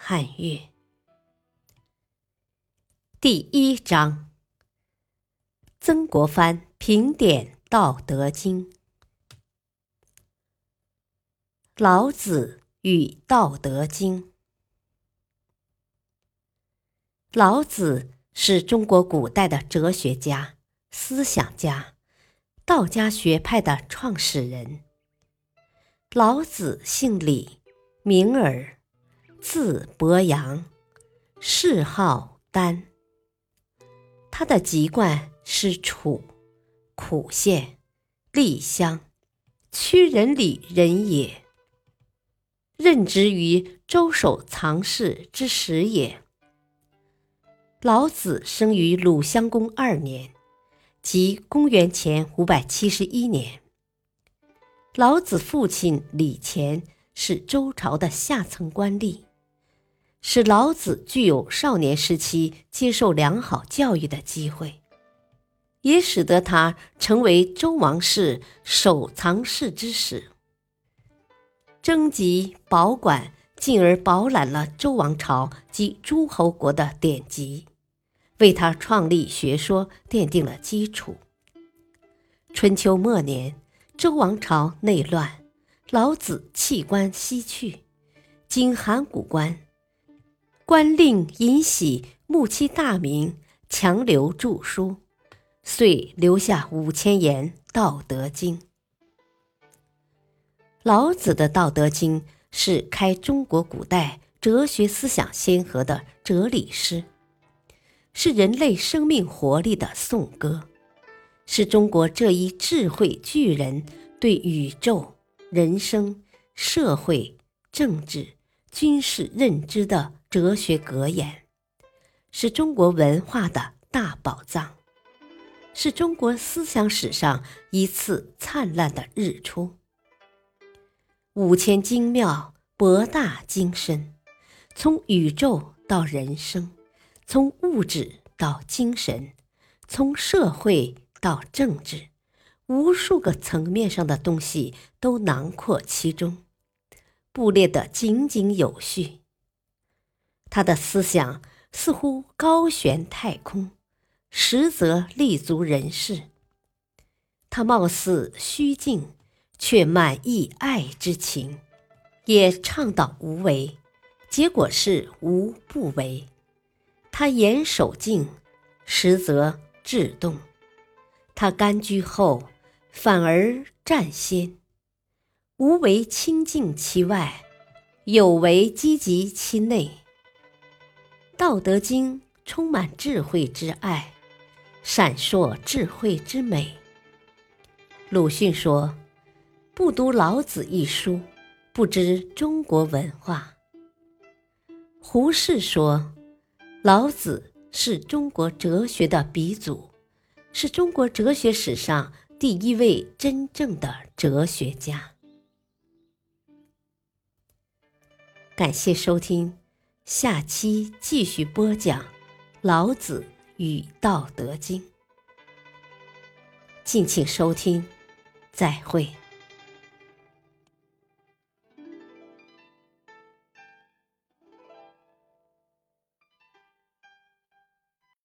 汉乐。第一章：曾国藩评点《道德经》。老子与《道德经》。老子是中国古代的哲学家。思想家，道家学派的创始人。老子姓李，名耳，字伯阳，谥号丹。他的籍贯是楚，苦县，历乡，曲仁里人也。任职于周守藏室之时也。老子生于鲁襄公二年。即公元前五百七十一年，老子父亲李乾是周朝的下层官吏，使老子具有少年时期接受良好教育的机会，也使得他成为周王室守藏室之始，征集保管，进而饱览了周王朝及诸侯国的典籍。为他创立学说奠定了基础。春秋末年，周王朝内乱，老子弃官西去，经函谷关，官令尹喜慕其大名，强留著书，遂留下五千言《道德经》。老子的《道德经》是开中国古代哲学思想先河的哲理诗。是人类生命活力的颂歌，是中国这一智慧巨人对宇宙、人生、社会、政治、军事认知的哲学格言，是中国文化的大宝藏，是中国思想史上一次灿烂的日出。五千精妙，博大精深，从宇宙到人生。从物质到精神，从社会到政治，无数个层面上的东西都囊括其中，布列得井井有序。他的思想似乎高悬太空，实则立足人世。他貌似虚静，却满溢爱之情，也倡导无为，结果是无不为。他严守静，实则制动；他甘居后，反而占先。无为清净其外，有为积极其内。《道德经》充满智慧之爱，闪烁智慧之美。鲁迅说：“不读老子一书，不知中国文化。”胡适说。老子是中国哲学的鼻祖，是中国哲学史上第一位真正的哲学家。感谢收听，下期继续播讲《老子与道德经》，敬请收听，再会。